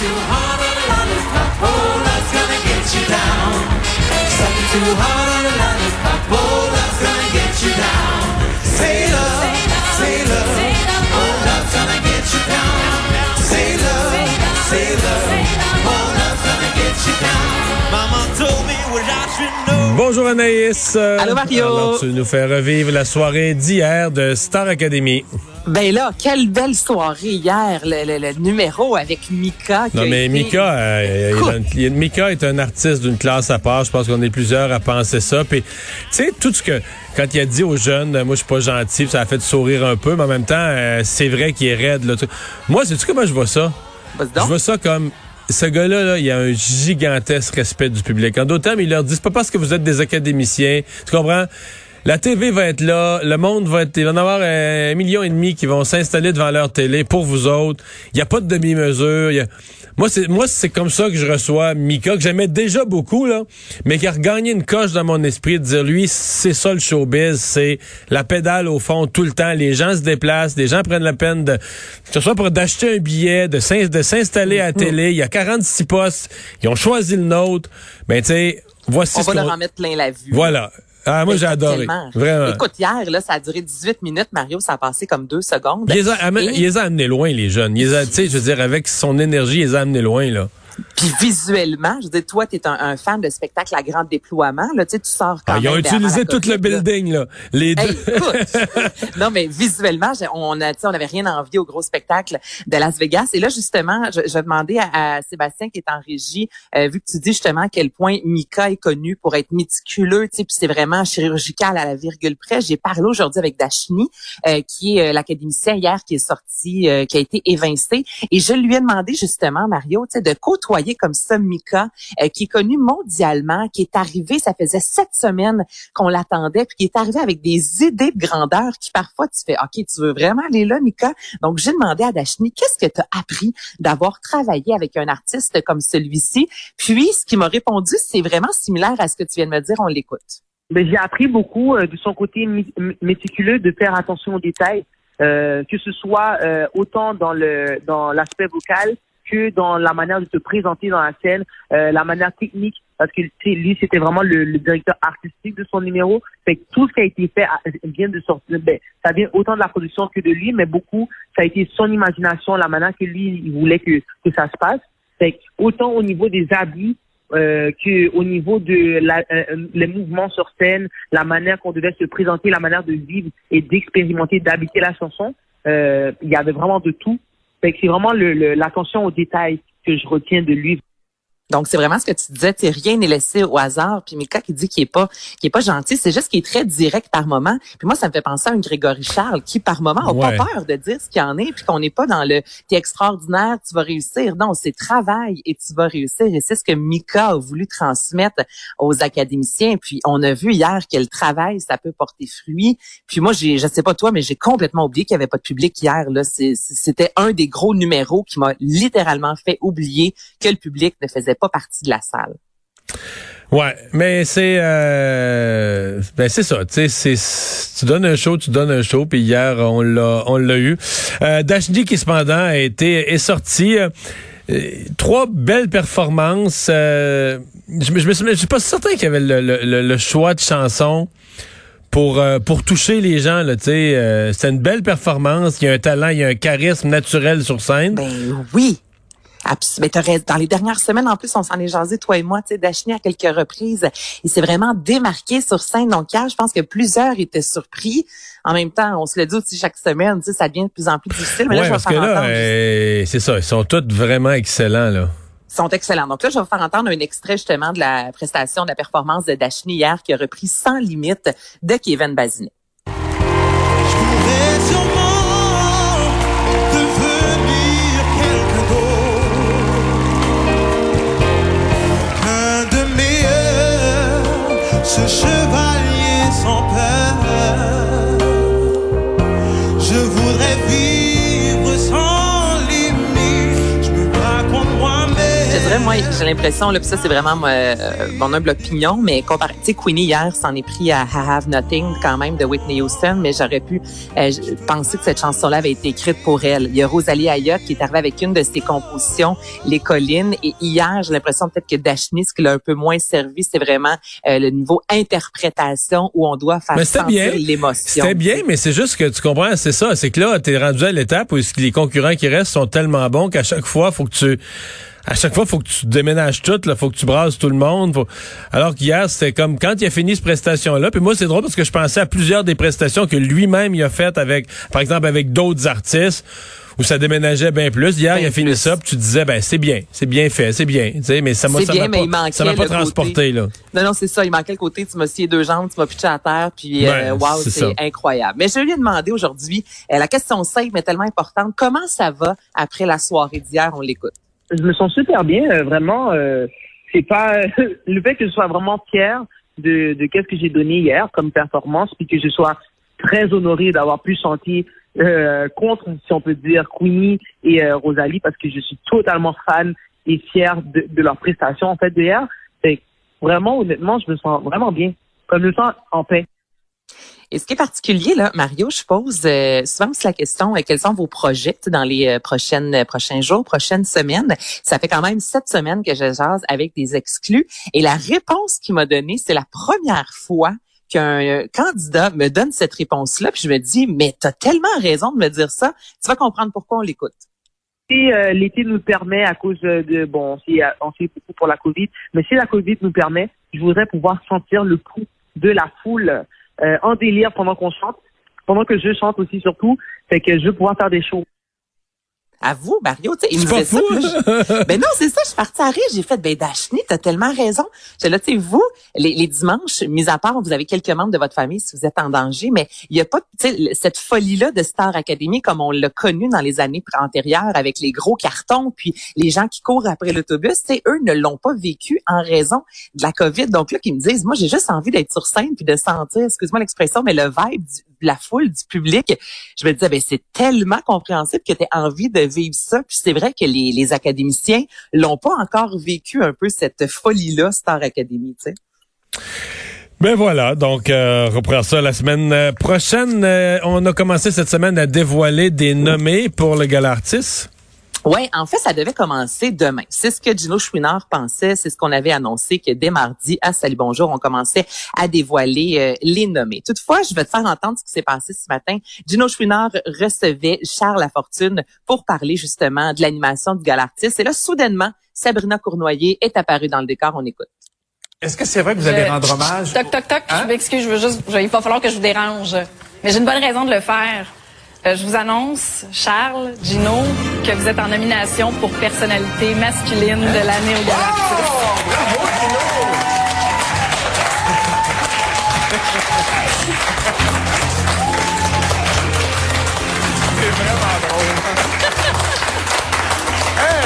too hard on a lollipop. Oh, love's gonna get you down. Sucking too hard on a lollipop. Oh, love's gonna get you down. Say love, say love. Oh, love's gonna get you down. Say love, say love. Oh, love's gonna get you down. Mama told me what I should know. Bonjour Anaïs. Allô, Mario. Alors, tu nous fais revivre la soirée d'hier de Star Academy. Ben là, quelle belle soirée hier, le, le- le numéro avec Mika. qui Non, mais été- Mika, euh, il Mika est un artiste d'une classe à part. Je pense qu'on est plusieurs à penser ça. Puis, tu sais, tout ce que, quand il a dit aux jeunes, euh, moi, je suis pas gentil, ça a fait sourire un peu, mais en même temps, euh, c'est vrai qu'il est raide. Là, moi, sais-tu comment je vois ça? Je vois ça comme ce gars-là, là, il a un gigantesque respect du public. En d'autres termes, il leur dit, c'est pas parce que vous êtes des académiciens. Tu comprends? La TV va être là, le monde va être, il va y en avoir un million et demi qui vont s'installer devant leur télé pour vous autres. Il n'y a pas de demi-mesure. a- Moi, c'est, moi, c'est comme ça que je reçois Mika, que j'aimais déjà beaucoup, là, mais qui a regagné une coche dans mon esprit de dire, lui, c'est ça le showbiz, c'est la pédale au fond tout le temps. Les gens se déplacent, les gens prennent la peine de, que ce soit pour d'acheter un billet, de, s'in- de s'installer à la télé. Il y a 46 postes. Ils ont choisi le nôtre. Ben, tu sais, voici On ce va leur en mettre plein la vue. Voilà. Ah, moi, j'ai adoré. Vraiment. Écoute, hier, là, ça a duré 18 minutes. Mario, ça a passé comme deux secondes. Il les, a, amen- Et- il les a amenés loin, les jeunes. Il les a, tu sais, je veux dire, avec son énergie, il les a amenés loin, là. Puis visuellement, je veux dire, toi, tu es un, un fan de spectacle à grand déploiement. Là, tu sais, tu sors quand Ah, ils ont utilisé tout le COVID, building, là. Les deux. Hey, écoute, non mais visuellement, on a, on avait rien envie au gros spectacle de Las Vegas. Et là justement, je, je demandais à, à Sébastien qui est en régie, euh, vu que tu dis justement à quel point Mika est connu pour être méticuleux, tu sais, puis c'est vraiment chirurgical à la virgule près. J'ai parlé aujourd'hui avec Dashni, euh, qui est euh, l'académicien hier qui est sorti, euh, qui a été évincé, et je lui ai demandé justement Mario, tu sais, de côtoyer comme ça Mika, euh, qui est connu mondialement, qui est arrivé, ça faisait sept semaines qu'on l'attendait, puis qui est arrivé avec des idées de grandeur qui parfois tu fais, OK, tu veux vraiment aller là, Mika? Donc, j'ai demandé à Dashni, qu'est-ce que tu as appris d'avoir travaillé avec un artiste comme celui-ci? Puis, ce qui m'a répondu, c'est vraiment similaire à ce que tu viens de me dire, on l'écoute. Ben, j'ai appris beaucoup euh, de son côté mé- mé- méticuleux de faire attention aux détails, euh, que ce soit euh, autant dans le dans l'aspect vocal que dans la manière de se présenter dans la scène, euh, la manière technique, parce que lui c'était vraiment le, directeur artistique de son numéro. Fait tout ce qui a été fait a- vient de sortir, ben, ça vient autant de la production que de lui, mais beaucoup ça a été son imagination, la manière que lui il voulait que que ça se passe. Fait autant au niveau des habits euh, que au niveau de euh, euh, les mouvements sur scène, la manière qu'on devait se présenter, la manière de vivre et d'expérimenter, d'habiter la chanson, il y avait vraiment de tout. Que c'est vraiment l'attention aux détails que je retiens de lui. Donc, c'est vraiment ce que tu disais, tu sais, rien n'est laissé au hasard. Puis Mika qui dit qu'il est pas, qu'il est pas gentil, c'est juste qu'il est très direct par moment. Puis moi, ça me fait penser à un Grégory Charles qui, par moment, a Ouais. pas peur de dire ce qu'il en est, puis qu'on n'est pas dans le « t'es extraordinaire, tu vas réussir ». Non, c'est travail et tu vas réussir. Et c'est ce que Mika a voulu transmettre aux académiciens. Puis on a vu hier que le travail, ça peut porter fruit. Puis moi, j'ai, je sais pas toi, mais j'ai complètement oublié qu'il y avait pas de public hier. Là, c'était un des gros numéros qui m'a littéralement fait oublier que le public ne faisait pas partie de la salle. Ouais, mais c'est euh, ben c'est ça, tu sais, c'est tu donnes un show, tu donnes un show, puis hier on l'a on l'a eu. Euh, Dashni qui cependant a été est sorti. euh, trois belles performances. euh, je, me- je me suis, je suis pas certain qu'il y avait le, le- le- choix de chansons pour euh, pour toucher les gens là. Tu sais, euh, c'est une belle performance. Il y a un talent, il y a un charisme naturel sur scène. Ben oui. Mais raison. dans les dernières semaines, en plus, on s'en est jasé, toi et moi, tu sais, Dashni à quelques reprises. Il s'est vraiment démarqué sur scène. Donc, hier, je pense que plusieurs étaient surpris. En même temps, on se le dit aussi chaque semaine, tu sais, ça devient de plus en plus difficile. Mais là, je vais faire entendre. euh, c'est ça, ils sont tous vraiment excellents là. Ils sont excellents. Donc là, je vais vous faire entendre un extrait justement de la prestation de la performance de Dashni hier qui a repris sans limite de Kevin Bazinet. Meilleurs, ce moi, j'ai l'impression, là, puis ça, c'est vraiment euh, mon humble opinion, mais comparé, tu sais, Queenie, hier, s'en est pris à I Have Nothing, quand même, de Whitney Houston, mais j'aurais pu euh, penser que cette chanson-là avait été écrite pour elle. Il y a Rosalie Ayotte qui est arrivée avec une de ses compositions, Les Collines, et hier, j'ai l'impression peut-être que Dashni, ce qui l'a un peu moins servi, c'est vraiment euh, le niveau interprétation où on doit faire sentir l'émotion. C'était bien, mais c'est juste que tu comprends, c'est ça, c'est que là, t'es rendu à l'étape où les concurrents qui restent sont tellement bons qu'à chaque fois, faut que tu à chaque fois, faut que tu déménages tout, là, faut que tu brasses tout le monde. Alors qu'hier, c'était comme quand il a fini cette prestation-là. Puis moi, c'est drôle parce que je pensais à plusieurs des prestations que lui-même il a faites avec, par exemple, avec d'autres artistes où ça déménageait bien plus. Hier, il a fini ça, puis tu disais, ben c'est bien, c'est bien fait, c'est bien. Tu sais, mais ça m'a pas, ça m'a pas transporté là. Non, non, c'est ça. Il manquait le côté. Tu m'as scié deux jambes, tu m'as pitché à terre, puis euh, wow, c'est incroyable. Mais je lui ai demandé aujourd'hui, euh, la question simple mais tellement importante, comment ça va après la soirée d'hier? On l'écoute. Je me sens super bien, euh, vraiment. Euh, c'est pas le fait que je sois vraiment fier de, de qu'est-ce que j'ai donné hier comme performance, puis que je sois très honoré d'avoir pu chanter euh, contre, si on peut dire, Queenie et Rosalie, parce que je suis totalement fan et fier de, de leur prestation en fait d'hier. Vraiment, honnêtement, je me sens vraiment bien, comme je me sens en paix. Et ce qui est particulier, là, Mario, je pose euh, souvent la question euh, quels sont vos projets dans les euh, prochaines euh, prochains jours, prochaines semaines? Ça fait quand même sept semaines que je jase avec des exclus. Et la réponse qu'il m'a donnée, c'est la première fois qu'un candidat me donne cette réponse-là. Puis je me dis, mais tu as tellement raison de me dire ça. Tu vas comprendre pourquoi on l'écoute. Si l'été nous permet à cause de bon, on fait beaucoup pour la Covid, mais si la Covid nous permet, je voudrais pouvoir sentir le pouls de la foule euh, en délire pendant qu'on chante, pendant que je chante aussi surtout, fait que je veux pouvoir faire des shows à vous, Mario. Tu sais, il me disait ça. ben non, c'est ça, je suis partie à rire. J'ai fait, ben Dashni, t'as tellement raison. J'ai là, tu sais, vous, les, les, dimanches, mis à part, vous avez quelques membres de votre famille si vous êtes en danger, mais il y a pas, tu sais, cette folie-là de Star Academy comme on l'a connu dans les années antérieures avec les gros cartons, puis les gens qui courent après l'autobus, tu sais, eux ne l'ont pas vécu en raison de la COVID. Donc là, qui me disent, moi, j'ai juste envie d'être sur scène puis de sentir, excuse-moi l'expression, mais le vibe du, la foule, du public, je me disais, ben, c'est tellement compréhensible que tu as envie de vivre ça. Puis c'est vrai que les, académiciens l'ont pas encore vécu un peu cette folie-là, Star Academy, tu. Ben voilà, donc euh, reprend ça la semaine euh, prochaine. Euh, on a commencé cette semaine à dévoiler des nommés pour le Galartis. Oui, en fait, ça devait commencer demain. C'est ce que Gino Chouinard pensait, c'est ce qu'on avait annoncé que dès mardi à Salut Bonjour, on commençait à dévoiler euh, les nommés. Toutefois, je vais te faire entendre ce qui s'est passé ce matin. Gino Chouinard recevait Charles Lafortune pour parler justement de l'animation du Galartis. Et là, soudainement, Sabrina Cournoyer est apparue dans le décor. On écoute. Est-ce que c'est vrai que vous allez rendre hommage? Toc, toc, toc. Hein? Je m'excuse, je veux juste, il va falloir que je vous dérange. Mais j'ai une bonne raison de le faire. Euh, je vous annonce, Charles, Gino, que vous êtes en nomination pour personnalité masculine de l'année au Galactus. Oh, bravo, Gino! C'est vraiment drôle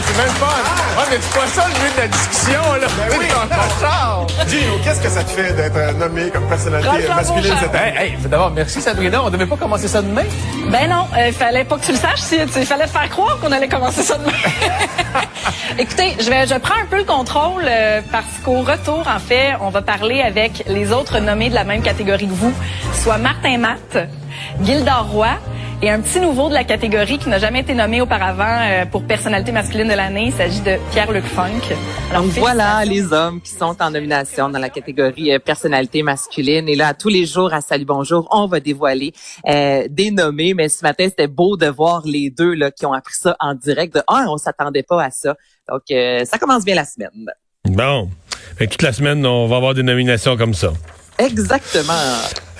c'est même pas. Mais c'est pas ça le but de la discussion, là. Ben oui, Gino, qu'est-ce que ça te fait d'être euh, nommé comme personnalité masculine cette année? Hey, hey, d'abord, merci Sabrina. On devait pas commencer ça demain? Ben non, il euh, fallait pas que tu le saches. Il fallait te faire croire qu'on allait commencer ça demain. Écoutez, je vais, je prends un peu le contrôle euh, parce qu'au retour, en fait, on va parler avec les autres nommés de la même catégorie que vous, soit Martin Matt, Gildor Roy, et un petit nouveau de la catégorie qui n'a jamais été nommé auparavant euh, pour personnalité masculine de l'année, il s'agit de Pierre-Luc Funk. Alors voilà les hommes qui sont en nomination dans la catégorie euh, personnalité masculine. Et là, tous les jours à Salut Bonjour, on va dévoiler euh, des nommés. Mais ce matin, c'était beau de voir les deux là qui ont appris ça en direct. De ah, on s'attendait pas à ça. Donc ça commence bien la semaine. Bon, toute la semaine, on va avoir des nominations comme ça. Exactement.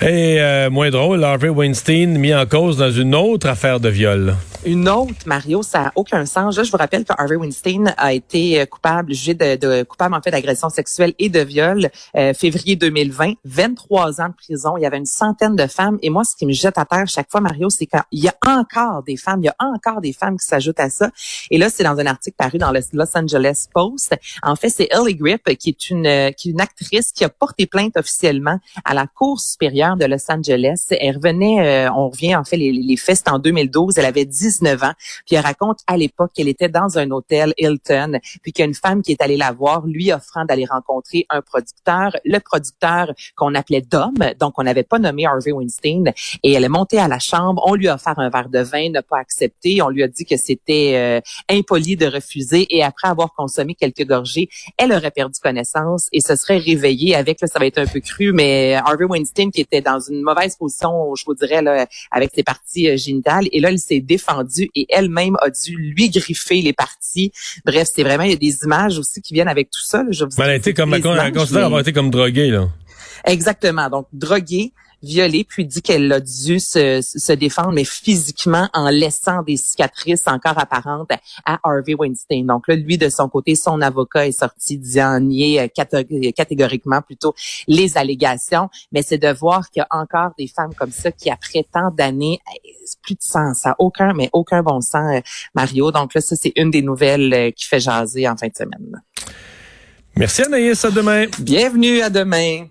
Et euh, moins drôle, Harvey Weinstein mis en cause dans une autre affaire de viol. Une autre, Mario, ça n'a aucun sens. je vous rappelle que Harvey Weinstein a été euh, coupable, jugé de, de coupable en fait d'agression sexuelle et de viol euh, février 2020, 23 ans de prison. Il y avait une centaine de femmes. Et moi, ce qui me jette à terre chaque fois, Mario, c'est qu'il y a encore des femmes, il y a encore des femmes qui s'ajoutent à ça. Et là, c'est dans un article paru dans le Los Angeles Post. En fait, c'est Ellie Grip, qui est une, qui est une actrice qui a porté plainte officiellement à la Cour supérieure de Los Angeles. Elle revenait, euh, on revient en fait les, les faits, en 2012. Elle avait 10 19 ans. Puis elle raconte à l'époque qu'elle était dans un hôtel Hilton, puis qu'il femme qui est allée la voir, lui offrant d'aller rencontrer un producteur, le producteur qu'on appelait Dom, donc on n'avait pas nommé Harvey Weinstein, et elle est montée à la chambre, on lui a offert un verre de vin, n'a pas accepté, on lui a dit que c'était euh, impoli de refuser, et après avoir consommé quelques gorgées, elle aurait perdu connaissance et se serait réveillée avec, là, ça va être un peu cru, mais Harvey Weinstein qui était dans une mauvaise position, je vous dirais, là, avec ses parties euh, génitales, et là, elle s'est et elle-même a dû lui griffer les parties. Bref, c'est vraiment, il y a des images aussi qui viennent avec tout ça. Là, je vous elle a été comme, elle considère avoir été comme droguée, là. Exactement. Donc, droguée, violée, puis dit qu'elle a dû se, se, défendre, mais physiquement en laissant des cicatrices encore apparentes à Harvey Weinstein. Donc là, lui, de son côté, son avocat est sorti disant nier catégoriquement plutôt les allégations, mais c'est de voir qu'il y a encore des femmes comme ça qui, après tant d'années, plus de sens, ça aucun, mais aucun bon sens, euh, Mario. Donc là, ça, c'est une des nouvelles euh, qui fait jaser en fin de semaine. Merci Anaïs, à demain. Bienvenue, à demain.